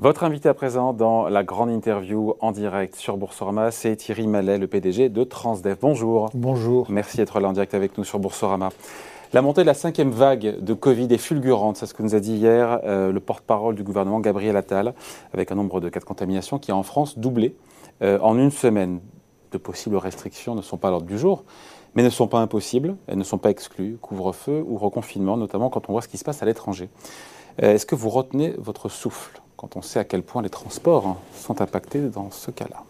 Votre invité à présent dans la grande interview en direct sur Boursorama, c'est Thierry Mallet, le PDG de Transdev. Bonjour. Bonjour. Merci d'être là en direct avec nous sur Boursorama. La montée de la cinquième vague de Covid est fulgurante, c'est ce que nous a dit hier euh, le porte-parole du gouvernement Gabriel Attal, avec un nombre de cas de contamination qui a en France doublé euh, en une semaine. De possibles restrictions ne sont pas à l'ordre du jour, mais ne sont pas impossibles, elles ne sont pas exclues, couvre-feu ou reconfinement, notamment quand on voit ce qui se passe à l'étranger. Euh, est-ce que vous retenez votre souffle quand on sait à quel point les transports sont impactés dans ce cas-là?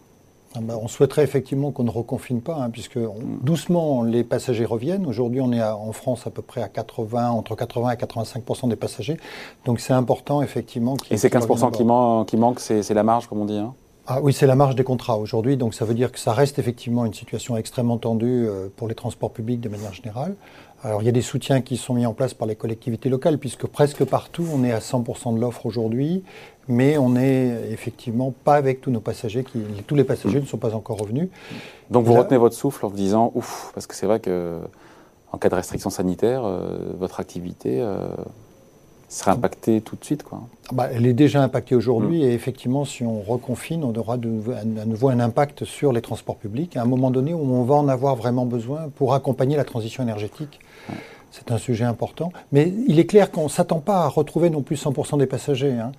Ah bah, on souhaiterait effectivement qu'on ne reconfine pas, hein, puisque mm. doucement les passagers reviennent. Aujourd'hui, on est en France à peu près à 80, entre 80 et 85% des passagers. Donc c'est important effectivement. Et ces 15 qui, qui manquent, c'est la marge, comme on dit hein? Ah oui, c'est la marge des contrats aujourd'hui, donc ça veut dire que ça reste effectivement une situation extrêmement tendue euh, pour les transports publics de manière générale. Alors il y a des soutiens qui sont mis en place par les collectivités locales, puisque presque partout on est à 100% de l'offre aujourd'hui, mais on n'est effectivement pas avec tous nos passagers, qui, tous les passagers ne sont pas encore revenus. Donc vous retenez votre souffle en vous disant ouf, parce que c'est vrai que en cas de restriction sanitaire, euh, votre activité euh, serait impactée tout de suite. Quoi. Ah bah, elle est déjà impactée aujourd'hui mm. et effectivement, si on reconfine, on aura de, à nouveau un impact sur les transports publics à un moment donné où on va en avoir vraiment besoin pour accompagner la transition énergétique. C'est un sujet important. Mais il est clair qu'on ne s'attend pas à retrouver non plus 100% des passagers. Hein,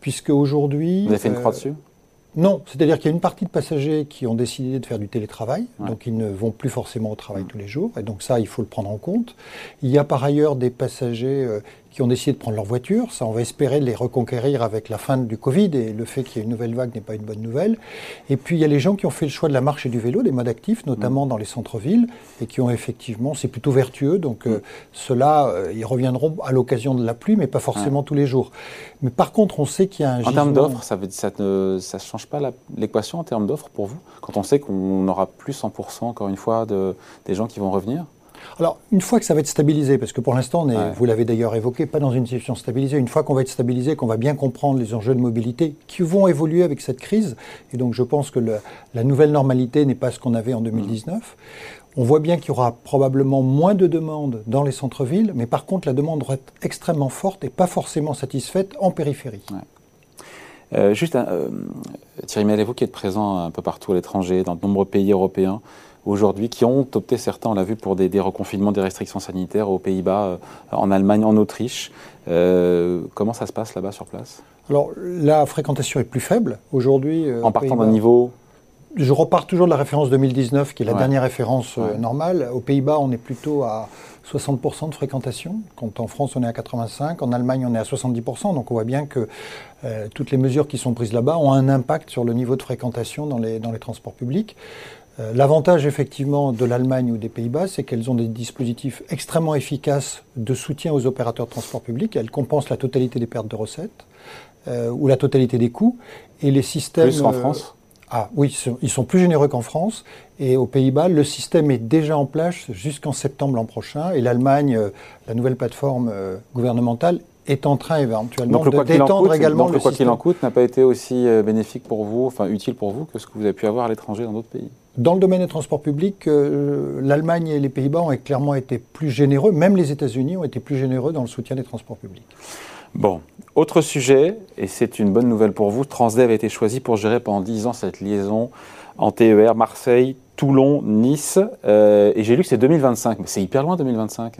puisque aujourd'hui. Vous avez fait une croix euh, dessus? non, c'est-à-dire qu'il y a une partie de passagers qui ont décidé de faire du télétravail, donc ils ne vont plus forcément au travail mm. tous les jours, et donc ça, il faut le prendre en compte. Il y a par ailleurs des passagers euh, qui ont décidé de prendre leur voiture. Ça, on va espérer les reconquérir avec la fin du Covid et le fait qu'il y ait une nouvelle vague n'est pas une bonne nouvelle. Et puis, il y a les gens qui ont fait le choix de la marche et du vélo, des modes actifs, notamment mm. dans les centres-villes, et qui ont effectivement, c'est plutôt vertueux. Donc, euh, mm. ceux-là, euh, ils reviendront à l'occasion de la pluie, mais pas forcément tous les jours. Mais par contre, on sait qu'il y a un En termes d'offres, ça ne ça, ça change pas l'équation en termes d'offres pour vous Quand on sait qu'on n'aura plus 100%, encore une fois, de, des gens qui vont revenir? Alors, une fois que ça va être stabilisé, parce que pour l'instant, vous l'avez d'ailleurs évoqué, pas dans une situation stabilisée, une fois qu'on va être stabilisé, qu'on va bien comprendre les enjeux de mobilité qui vont évoluer avec cette crise, et donc je pense que la nouvelle normalité n'est pas ce qu'on avait en 2019, on voit bien qu'il y aura probablement moins de demandes dans les centres-villes, mais par contre, la demande va être extrêmement forte et pas forcément satisfaite en périphérie. Euh, juste, euh, Thierry Mel, vous qui êtes présent un peu partout à l'étranger, dans de nombreux pays européens, aujourd'hui qui ont opté, certains on l'a vu, pour des, reconfinements, des restrictions sanitaires aux Pays-Bas, euh, en Allemagne, en Autriche. Euh, comment ça se passe là-bas sur place? Alors la fréquentation est plus faible aujourd'hui. Euh, en partant d'un niveau je repars toujours de la référence 2019, qui est la dernière référence normale. Aux Pays-Bas, on est plutôt à 60% de fréquentation, quand en France, on est à 85%, en Allemagne, on est à 70%. Donc on voit bien que toutes les mesures qui sont prises là-bas ont un impact sur le niveau de fréquentation dans les, dans les transports publics. Euh, l'avantage effectivement de l'Allemagne ou des Pays-Bas, c'est qu'elles ont des dispositifs extrêmement efficaces de soutien aux opérateurs de transport public. Elles compensent la totalité des pertes de recettes euh, ou la totalité des coûts. Et les systèmes. Plus en euh, France? Ah oui, ils sont plus généreux qu'en France. Et aux Pays-Bas, le système est déjà en place jusqu'en septembre l'an prochain. Et l'Allemagne, la nouvelle plateforme gouvernementale, est en train éventuellement de détendre également donc le, quoi qu'il en coûte n'a pas été aussi bénéfique pour vous, enfin utile pour vous que ce que vous avez pu avoir à l'étranger dans d'autres pays? Dans le domaine des transports publics, euh, l'Allemagne et les Pays-Bas ont clairement été plus généreux, même les États-Unis ont été plus généreux dans le soutien des transports publics. Bon, autre sujet, et c'est une bonne nouvelle pour vous, Transdev a été choisi pour gérer pendant 10 ans cette liaison en TER Marseille, Toulon, Nice, euh, et j'ai lu que c'est 2025, mais c'est hyper loin 2025.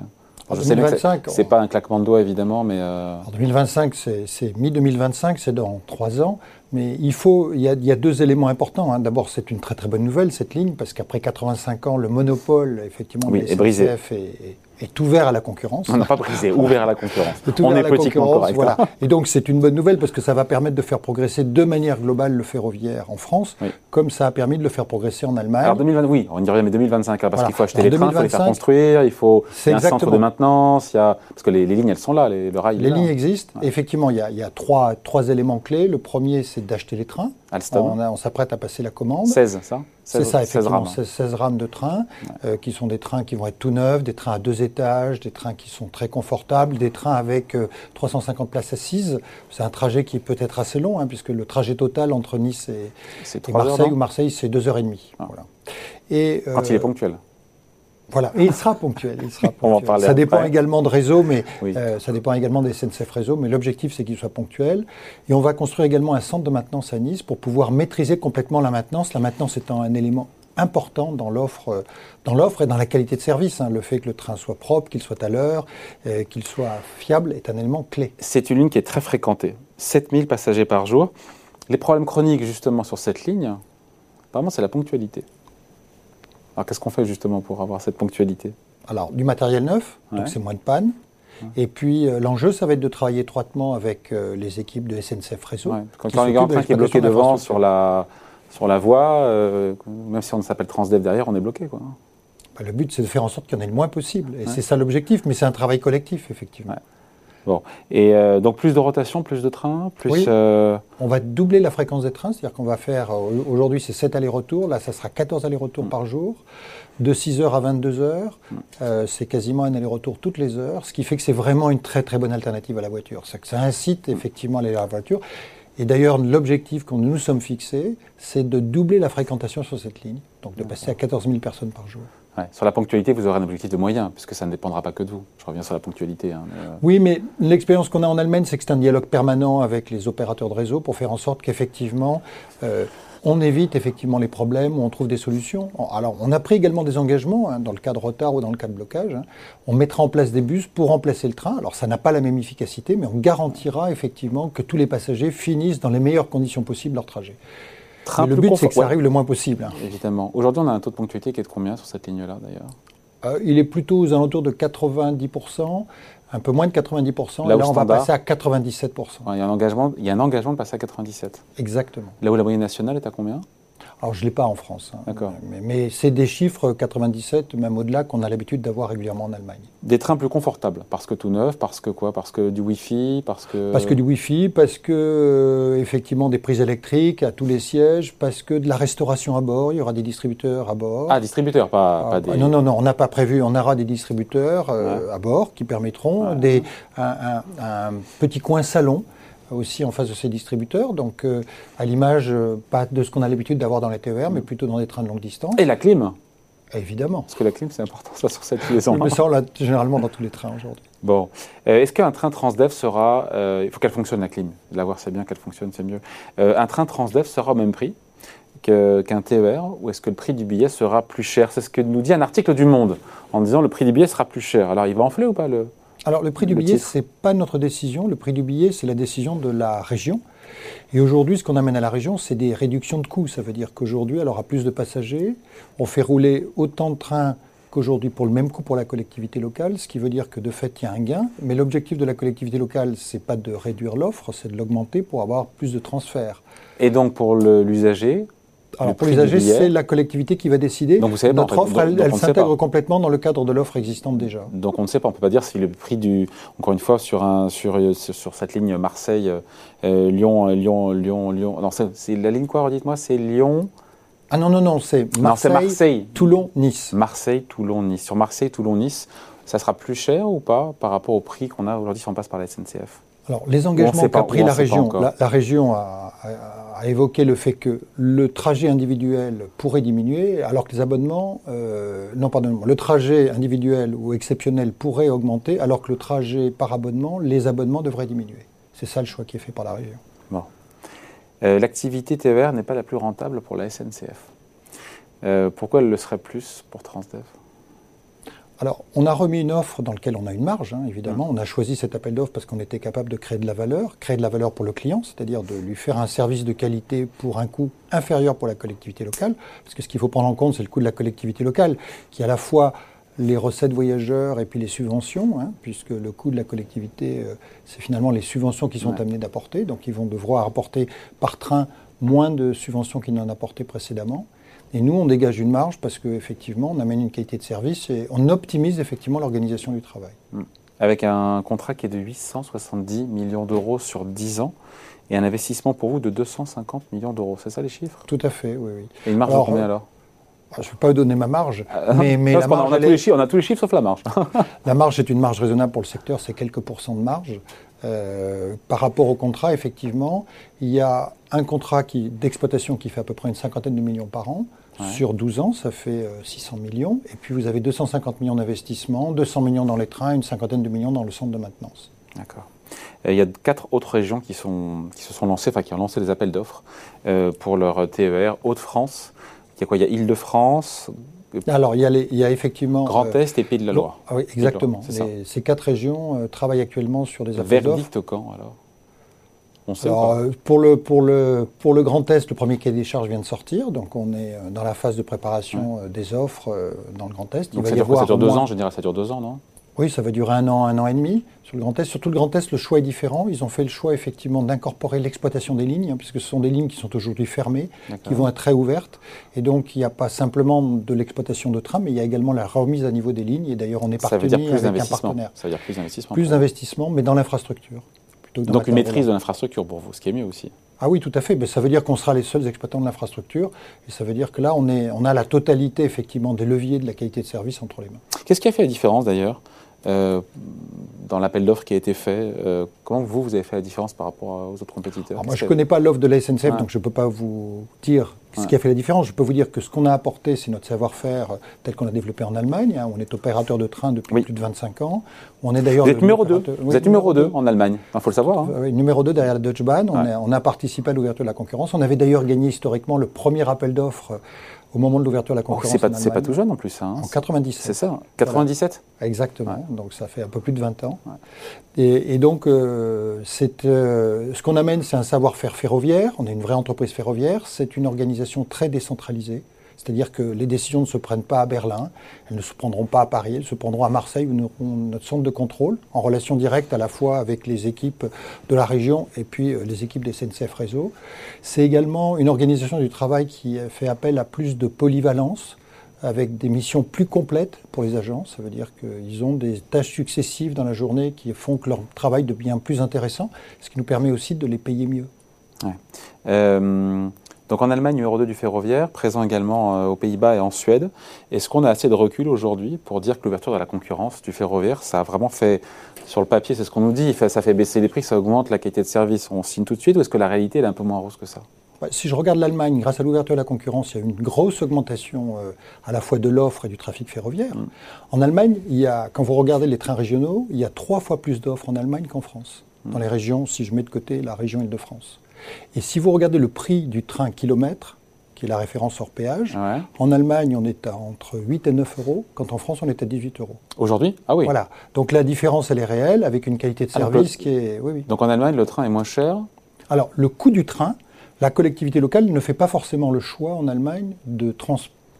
Alors, 2025, c'est pas un claquement de doigts évidemment, mais. Euh... 2025, c'est mi-2025, c'est dans trois ans. Mais il faut, il y a, il y a deux éléments importants. Hein. D'abord, c'est une très très bonne nouvelle cette ligne parce qu'après 85 ans, le monopole effectivement oui, est brisé. est, est ouvert à la concurrence. On n'a pas brisé, ouvert à la concurrence. On est politiquement correct. Voilà. Et donc c'est une bonne nouvelle parce que ça va permettre de faire progresser de manière globale le ferroviaire en France, comme ça a permis de le faire progresser en Allemagne. Alors 2020, oui, on dirait mais 2025, hein, parce qu'il faut acheter les trains, il faut les faire construire, il faut il y a un centre de maintenance, il y a, parce que les, lignes elles sont là, les, le rail. Les lignes existent. Effectivement, il y a, il y a trois, trois éléments clés. Le premier, c'est d'acheter les trains. On, on s'apprête à passer la commande. 16, ça? C'est ça, effectivement. 16 rames. de train, euh, qui sont des trains qui vont être tout neufs, des trains à deux étages, des trains qui sont très confortables, des trains avec 350 euh, places assises. C'est un trajet qui peut être assez long, hein, puisque le trajet total entre Nice et, Marseille, ou Marseille, c'est 2h30. Ah. Voilà. Et, Quand il est euh, ponctuel Voilà, et il sera ponctuel. Il sera On va en ponctuel. parler ça dépend après. également de réseau, mais Oui. euh, ça dépend également des SNCF réseau, mais l'objectif c'est qu'il soit ponctuel. Et on va construire également un centre de maintenance à Nice pour pouvoir maîtriser complètement la maintenance. La maintenance étant un élément important dans l'offre, dans l'offre et dans la qualité de service. hein. Le fait que le train soit propre, qu'il soit à l'heure, euh, qu'il soit fiable est un élément clé. C'est une ligne qui est très fréquentée. 7000 passagers par jour. Les problèmes chroniques, justement, sur cette ligne, apparemment, c'est la ponctualité. Alors, qu'est-ce qu'on fait, justement, pour avoir cette ponctualité? Alors, du matériel neuf, Ouais. donc c'est moins de panne. Et puis, euh, l'enjeu, ça va être de travailler étroitement avec euh, les équipes de SNCF Réseau. Ouais. Quand y a un train qui est bloqué devant sur la, sur la voie, euh, même si on s'appelle Transdev derrière, on est bloqué. Quoi. Bah, le but, c'est de faire en sorte qu'il y en ait le moins possible. Et c'est ça l'objectif, mais c'est un travail collectif, effectivement. Bon. Et euh, donc, plus de rotation, plus de trains, plus. Oui. euh, On va doubler la fréquence des trains, c'est-à-dire qu'on va faire, euh, aujourd'hui c'est 7 allers-retours, là ça sera 14 allers-retours Mm. par jour, de 6h à 22h, euh, c'est quasiment un aller-retour toutes les heures, ce qui fait que c'est vraiment une très très bonne alternative à la voiture. C'est que ça incite effectivement à aller à la voiture. Et d'ailleurs, l'objectif qu'on nous sommes fixés, c'est de doubler la fréquentation sur cette ligne, donc de passer à 14 000 personnes par jour. Sur la ponctualité, vous aurez un objectif de moyens, puisque ça ne dépendra pas que de vous. Je reviens sur la ponctualité. hein, euh, Oui, mais l'expérience qu'on a en Allemagne, c'est que c'est un dialogue permanent avec les opérateurs de réseau pour faire en sorte qu'effectivement, euh, on évite effectivement les problèmes, on trouve des solutions. Alors, on a pris également des engagements hein, dans le cas de retard ou dans le cas de blocage. hein. On mettra en place des bus pour remplacer le train. Alors, ça n'a pas la même efficacité, mais on garantira effectivement que tous les passagers finissent dans les meilleures conditions possibles leur trajet. Train Mais le but, c'est que ça ouais, arrive le moins possible. hein. Évidemment. Aujourd'hui, on a un taux de ponctualité qui est de combien sur cette ligne-là, d'ailleurs Euh, il est plutôt aux alentours de 90%, un peu moins de 90%. Là et où là, on va passer à 97%. Ouais, il, y a un engagement, il y a un engagement de passer à 97. Exactement. Là où la moyenne nationale est à combien? Alors, je ne l'ai pas en France. hein. D'accord. Mais, mais c'est des chiffres 97, même au-delà, qu'on a l'habitude d'avoir régulièrement en Allemagne. Des trains plus confortables, parce que tout neuf, parce que quoi? Parce que du Wi-Fi, parce que... Parce que du Wi-Fi, parce que, euh, effectivement, des prises électriques à tous les sièges, parce que de la restauration à bord, il y aura des distributeurs à bord. Ah, distributeur, pas, Ah, pas des... Non, non, non, on n'a pas prévu. On aura des distributeurs euh, à bord qui permettront Ouais. des, un, un- un petit coin salon aussi en face de ces distributeurs. Donc, euh, à l'image, euh, pas de ce qu'on a l'habitude d'avoir dans les TER, mais plutôt dans des trains de longue distance. Et la clim Évidemment. Parce que la clim, c'est important, ça, sur cette liaison. Mais ça, on l'a généralement dans tous les trains aujourd'hui. Bon. Euh, Est-ce qu'un train Transdev sera... il faut qu'elle fonctionne, la clim. La voir, c'est bien qu'elle fonctionne, c'est mieux. Un train Transdev sera au même prix qu'un TER ou est-ce que le prix du billet sera plus cher? C'est ce que nous dit un article du Monde en disant le prix du billet sera plus cher. Alors, il va enfler ou pas le... Alors, le prix du Le billet, ce n'est pas notre décision. Le prix du billet, c'est la décision de la région. Et aujourd'hui, ce qu'on amène à la région, c'est des réductions de coûts. Ça veut dire qu'aujourd'hui, elle aura plus de passagers. On fait rouler autant de trains qu'aujourd'hui pour le même coût pour la collectivité locale, ce qui veut dire que de fait, il y a un gain. Mais l'objectif de la collectivité locale, c'est pas de réduire l'offre, c'est de l'augmenter pour avoir plus de transferts. Et donc, pour l'usager, Alors Le pour les âgés, c'est la collectivité qui va décider. Donc vous savez Notre offre, elle, s'intègre complètement dans le cadre de l'offre existante déjà. Donc on ne sait pas, on ne peut pas dire si le prix du, encore une fois, sur, un, sur, sur, cette ligne Marseille, euh, Lyon, euh, Lyon, Lyon, Lyon, non, c'est la ligne quoi, redites-moi, c'est Lyon, Ah non, non, non, c'est non, c'est Marseille, Marseille, Toulon, Nice. Marseille, Toulon, Nice. Sur Marseille, Toulon, Nice, ça sera plus cher ou pas par rapport au prix qu'on a aujourd'hui si on passe par la SNCF Alors, les engagements qu'a pris la région, la, la région a, a- évoqué le fait que le trajet individuel pourrait diminuer, alors que les abonnements, euh, non, pardon, le trajet individuel ou exceptionnel pourrait augmenter, alors que le trajet par abonnement, les abonnements devraient diminuer. C'est ça le choix qui est fait par la région. Euh, L'activité TER n'est pas la plus rentable pour la SNCF. Euh, pourquoi elle le serait plus pour Transdev? Alors, on a remis une offre dans laquelle on a une marge, hein, évidemment. On a choisi cet appel d'offres parce qu'on était capable de créer de la valeur, créer de la valeur pour le client, c'est-à-dire de lui faire un service de qualité pour un coût inférieur pour la collectivité locale. Parce que ce qu'il faut prendre en compte, c'est le coût de la collectivité locale, qui est à la fois les recettes voyageurs et puis les subventions, hein, puisque le coût de la collectivité, euh, c'est finalement les subventions qui sont Ouais. amenées d'apporter. Donc, ils vont devoir apporter par train moins de subventions qu'ils n'en apportaient précédemment. Et nous, on dégage une marge parce qu'effectivement, on amène une qualité de service et on optimise effectivement l'organisation du travail. Avec un contrat qui est de 870 millions d'euros sur 10 ans et un investissement pour vous de 250 millions d'euros. C'est ça les chiffres? Tout à fait, oui, oui. Et une marge Alors, de combien euh, alors? Ah, Je ne vais pas vous donner ma marge, Ah, mais, la, marge, on, a elle tous les chiffres, on a tous les chiffres sauf la marge. la marge est une marge raisonnable pour le secteur, c'est quelques pourcents de marge. Euh, par rapport au contrat, effectivement, il y a un contrat d'exploitation qui fait à peu près une cinquantaine de millions par an, Sur 12 ans, ça fait 600 millions. Et puis vous avez 250 millions d'investissements, 200 millions dans les trains, une cinquantaine de millions dans le centre de maintenance. D'accord. Il y a quatre autres régions qui, sont, qui se sont lancées, enfin qui ont lancé des appels d'offres pour leur TER. Haute-France, il y a quoi Il y a Île-de-France, alors, il y, a il y a effectivement. Grand euh, Est et Pays de la Loire. Ah oui, exactement. ces quatre régions euh, travaillent actuellement sur des appels Verdict quand alors? On sait alors, euh, pour, le, pour, le, pour le Grand Est, le premier cahier des charges vient de sortir, donc on est dans la phase de préparation des offres dans le Grand Est. Il donc va ça, dure quoi, ça dure deux ans, je dirais, ça dure deux ans, non? Oui, ça va durer un an, un an et demi sur le Grand Est. Surtout le Grand Est, le choix est différent. Ils ont fait le choix effectivement d'incorporer l'exploitation des lignes, hein, puisque ce sont des lignes qui sont aujourd'hui fermées, qui vont être très ouvertes. Et donc il n'y a pas simplement de l'exploitation de trains, mais il y a également la remise à niveau des lignes. Et d'ailleurs, on est partenaire avec un partenaire. Ça veut dire plus d'investissement. Plus d'investissement, mais dans l'infrastructure. Donc une maîtrise de l'infrastructure pour vous, ce qui est mieux aussi. Ah oui, tout à fait. Mais ça veut dire qu'on sera les seuls exploitants de l'infrastructure. Et ça veut dire que là, on, est, on a la totalité effectivement des leviers de la qualité de service entre les mains. Qu'est-ce qui a fait la différence d'ailleurs euh, dans l'appel d'offres qui a été fait. Euh, comment vous, vous avez fait la différence par rapport aux autres compétiteurs? Moi, je ne connais pas l'offre de la SNCF, donc je ne peux pas vous dire ce qui a fait la différence. Je peux vous dire que ce qu'on a apporté, c'est notre savoir-faire tel qu'on a développé en Allemagne. Hein. On est opérateur de train depuis plus de 25 ans. On est d'ailleurs. Vous êtes numéro 2. Vous êtes numéro 2 en Allemagne. Il faut le savoir. Hein. Oui, numéro 2 derrière la Deutsche Bahn. On, a, on a participé à l'ouverture de la concurrence. On avait d'ailleurs gagné historiquement le premier appel d'offres au moment de l'ouverture de la oh, concurrence. c'est pas, tout jeune en plus, ça. Hein. En 97. C'est ça, 97 Exactement, donc ça fait un peu plus de 20 ans. Et, donc, euh, euh, ce qu'on amène, c'est un savoir-faire ferroviaire. On est une vraie entreprise ferroviaire. C'est une organisation très décentralisée. C'est-à-dire que les décisions ne se prennent pas à Berlin, elles ne se prendront pas à Paris, elles se prendront à Marseille où nous aurons notre centre de contrôle, en relation directe à la fois avec les équipes de la région et puis euh, les équipes des SNCF Réseau. C'est également une organisation du travail qui fait appel à plus de polyvalence avec des missions plus complètes pour les agents. Ça veut dire qu'ils ont des tâches successives dans la journée qui font que leur travail devient plus intéressant, ce qui nous permet aussi de les payer mieux. Euh, donc en Allemagne, numéro 2 du ferroviaire, présent également euh, aux Pays-Bas et en Suède. Est-ce qu'on a assez de recul aujourd'hui pour dire que l'ouverture de la concurrence du ferroviaire, ça a vraiment fait, sur le papier, c'est ce qu'on nous dit, ça fait baisser les prix, ça augmente la qualité de service, on signe tout de suite, ou est-ce que la réalité est un peu moins rose que ça? Si je regarde l'Allemagne, grâce à l'ouverture de la concurrence, il y a eu une grosse augmentation euh, à la fois de l'offre et du trafic ferroviaire. Mm. En Allemagne, il y a, quand vous regardez les trains régionaux, il y a trois fois plus d'offres en Allemagne qu'en France. Mm. Dans les régions, si je mets de côté la région Île-de-France. Et si vous regardez le prix du train kilomètre, qui est la référence hors péage, en Allemagne, on est à entre 8 et 9 euros, quand en France, on est à 18 euros. Aujourd'hui? Ah oui. Voilà. Donc la différence, elle est réelle, avec une qualité de service qui est. Oui, oui. Donc en Allemagne, le train est moins cher? Alors, le coût du train, la collectivité locale ne fait pas forcément le choix en Allemagne de,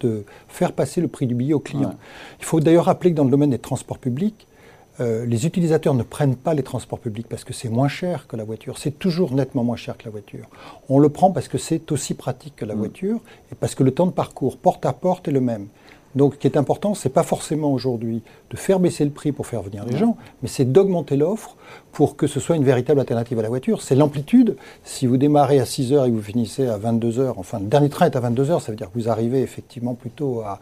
de faire passer le prix du billet au client. Il faut d'ailleurs rappeler que dans le domaine des transports publics, euh, les utilisateurs ne prennent pas les transports publics parce que c'est moins cher que la voiture. C'est toujours nettement moins cher que la voiture. On le prend parce que c'est aussi pratique que la mm. voiture et parce que le temps de parcours porte à porte est le même. Donc, ce qui est important, ce n'est pas forcément aujourd'hui de faire baisser le prix pour faire venir les gens, mais c'est d'augmenter l'offre pour que ce soit une véritable alternative à la voiture. C'est l'amplitude. Si vous démarrez à 6 heures et vous finissez à 22 heures, enfin, le dernier train est à 22 heures, ça veut dire que vous arrivez effectivement plutôt à,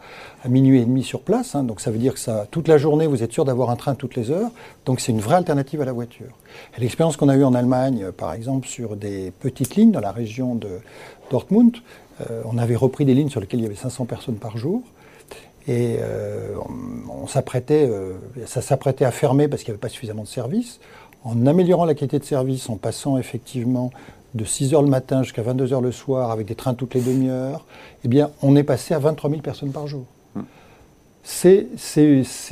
minuit et demi sur place. Hein. donc, ça veut dire que ça, toute la journée, vous êtes sûr d'avoir un train toutes les heures. Donc, c'est une vraie alternative à la voiture. Et l'expérience qu'on a eue en Allemagne, euh, par exemple, sur des petites lignes dans la région de Dortmund, euh, on avait repris des lignes sur lesquelles il y avait 500 personnes par jour. Et euh, on, s'apprêtait, euh, ça s'apprêtait à fermer parce qu'il n'y avait pas suffisamment de services. En améliorant la qualité de service, en passant effectivement de 6 h le matin jusqu'à 22 h le soir avec des trains toutes les demi-heures, eh bien, on est passé à 23 000 personnes par jour. Hmm. C'est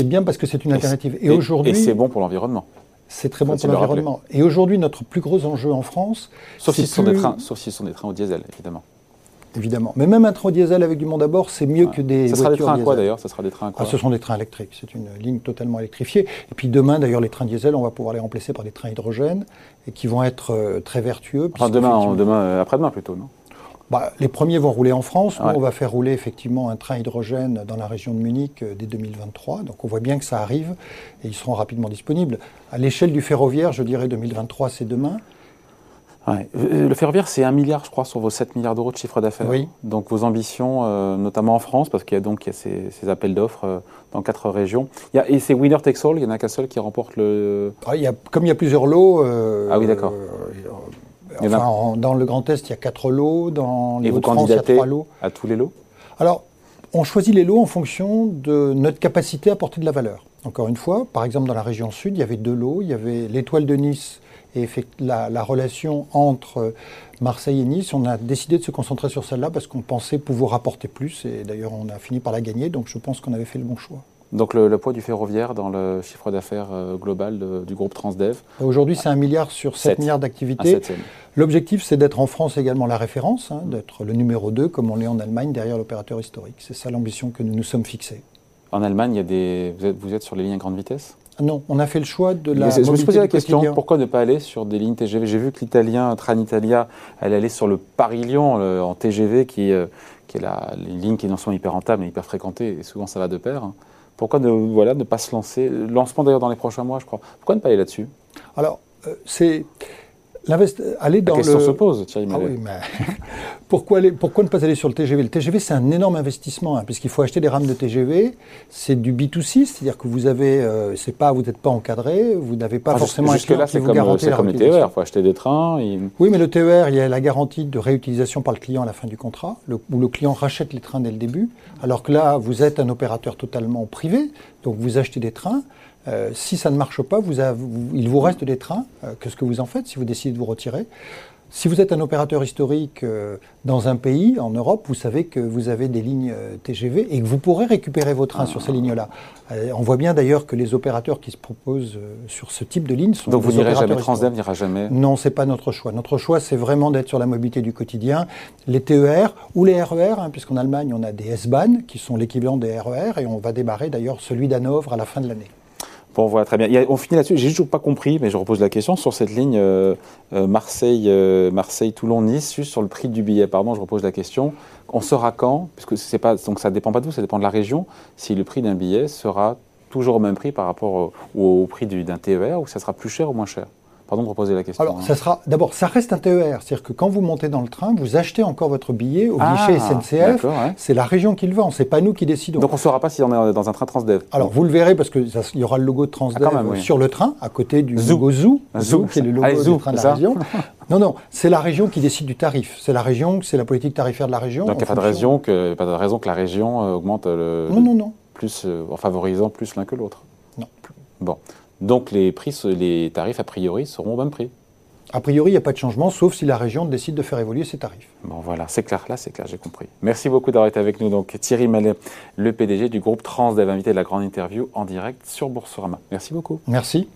bien parce que c'est une alternative. Et, aujourd'hui. Et c'est bon pour l'environnement. C'est très bon pour l'environnement. Et aujourd'hui, notre plus gros enjeu en France. Sauf si, sont des trains, sauf si ce sont des trains au diesel, évidemment évidemment. Mais même un train diesel avec du monde à bord, c'est mieux que des ça sera des trains à quoi d'ailleurs? Ça sera des trains ah, Ce sont des trains électriques. C'est une ligne totalement électrifiée. Et puis demain, d'ailleurs, les trains diesel, on va pouvoir les remplacer par des trains hydrogène et qui vont être euh, très vertueux. Enfin, demain, demain euh, après-demain plutôt, non? Bah, les premiers vont rouler en France. Nous, on va faire rouler effectivement un train hydrogène dans la région de Munich euh, dès 2023. Donc on voit bien que ça arrive et ils seront rapidement disponibles. À l'échelle du ferroviaire, je dirais 2023, c'est demain. Euh, le ferroviaire, c'est un milliard, je crois, sur vos 7 milliards d'euros de chiffre d'affaires. Oui. Donc vos ambitions, euh, notamment en France, parce qu'il y a donc ces, appels d'offres euh, dans quatre régions. Il y a, et c'est winner takes all, il n'y en a qu'un seul qui remporte le. Ah, il y a, comme il y a plusieurs lots. ah oui, d'accord. Enfin, dans le Grand Est, il y a quatre lots. Dans les Hauts-de-France, il y a trois lots. À tous les lots? Alors, on choisit les lots en fonction de notre capacité à porter de la valeur. Encore une fois, par exemple, dans la région sud, il y avait deux lots. Il y avait l'étoile de Nice et la, la, relation entre Marseille et Nice. On a décidé de se concentrer sur celle-là parce qu'on pensait pouvoir apporter plus. Et d'ailleurs, on a fini par la gagner. Donc, je pense qu'on avait fait le bon choix. Donc le, poids du ferroviaire dans le chiffre d'affaires euh, global du groupe Transdev? Aujourd'hui, c'est un milliard sur 7, milliards d'activités. L'objectif, c'est d'être en France également la référence, hein, d'être le numéro 2, comme on l'est en Allemagne, derrière l'opérateur historique. C'est ça l'ambition que nous nous sommes fixés. En Allemagne, il y a des... vous, êtes, vous êtes sur les lignes à grande vitesse? Non, on a fait le choix de la. je me suis posé la question pourquoi ne pas aller sur des lignes TGV J'ai vu que l'italien Tranitalia, allait sur le Paris-Lyon en TGV, qui, euh, qui est la, ligne qui est non seulement hyper rentable mais hyper fréquentée, et souvent ça va de pair. Pourquoi ne, voilà, ne pas se lancer? Lancement d'ailleurs dans les prochains mois, je crois. Pourquoi ne pas aller là-dessus? Alors, euh, c'est aller dans La question se pose, Thierry ah oui, mais pourquoi, pourquoi ne pas aller sur le TGV Le TGV, c'est un énorme investissement, hein, puisqu'il faut acheter des rames de TGV. C'est du B2C, c'est-à-dire que vous avez, euh, c'est pas, vous n'êtes pas encadré, vous n'avez pas forcément jusque là, c'est comme, comme le TER, il faut acheter des trains. Oui, mais le TER, il y a la garantie de réutilisation par le client à la fin du contrat, où le client rachète les trains dès le début, alors que là, vous êtes un opérateur totalement privé, donc vous achetez des trains. Euh, si ça ne marche pas, vous il vous reste des trains. Euh, qu'est-ce que vous en faites si vous décidez de vous retirer? Si vous êtes un opérateur historique euh, dans un pays, en Europe, vous savez que vous avez des lignes TGV et que vous pourrez récupérer vos trains sur ces lignes-là. on voit bien d'ailleurs que les opérateurs qui se proposent sur ce type de ligne sont Donc vous n'irez jamais, Transdev n'ira jamais Non, c'est pas notre choix. Notre choix, c'est vraiment d'être sur la mobilité du quotidien, les TER ou les RER, hein, puisqu'en Allemagne, on a des S-Bahn qui sont l'équivalent des RER et on va démarrer d'ailleurs celui d'Hanovre à la fin de l'année. Bon, voilà, très bien. on finit là-dessus. J'ai toujours pas compris, mais je repose la question sur cette ligne euh, euh, Marseille, euh, juste sur le prix du billet. Pardon, je repose la question. On sera quand Puisque c'est pas, donc ça dépend pas de vous, ça dépend de la région. Si le prix d'un billet sera toujours au même prix par rapport au, au prix d'un TER, ou ça sera plus cher ou moins cher Pardon de reposer la question. Alors, hein. ça sera d'abord, ça reste un TER, c'est-à-dire que quand vous montez dans le train, vous achetez encore votre billet au ah, guichet SNCF. C'est la région qui le vend, c'est pas nous qui décidons. Donc on ne saura pas si on est dans un train Transdev. Alors vous le verrez parce que il y aura le logo de Transdev ah, sur le train, à côté du logo Zoo, Zoo, qui est le logo ah, du train de la région. non, non, c'est la région qui décide du tarif. C'est la région, c'est la politique tarifaire de la région. Donc il n'y a pas de, raison que, pas de raison que la région euh, augmente le. Non, non, non. Plus, euh, en favorisant plus l'un que l'autre. Non. Bon. Donc les prix, les tarifs a priori seront au même prix. A priori, il n'y a pas de changement, sauf si la région décide de faire évoluer ses tarifs. Bon, voilà, c'est clair, là, c'est clair, j'ai compris. Merci beaucoup d'avoir été avec nous. Donc, Thierry Mallet, le PDG du groupe Transdev, invité de la grande interview en direct sur Boursorama. Merci beaucoup. Merci.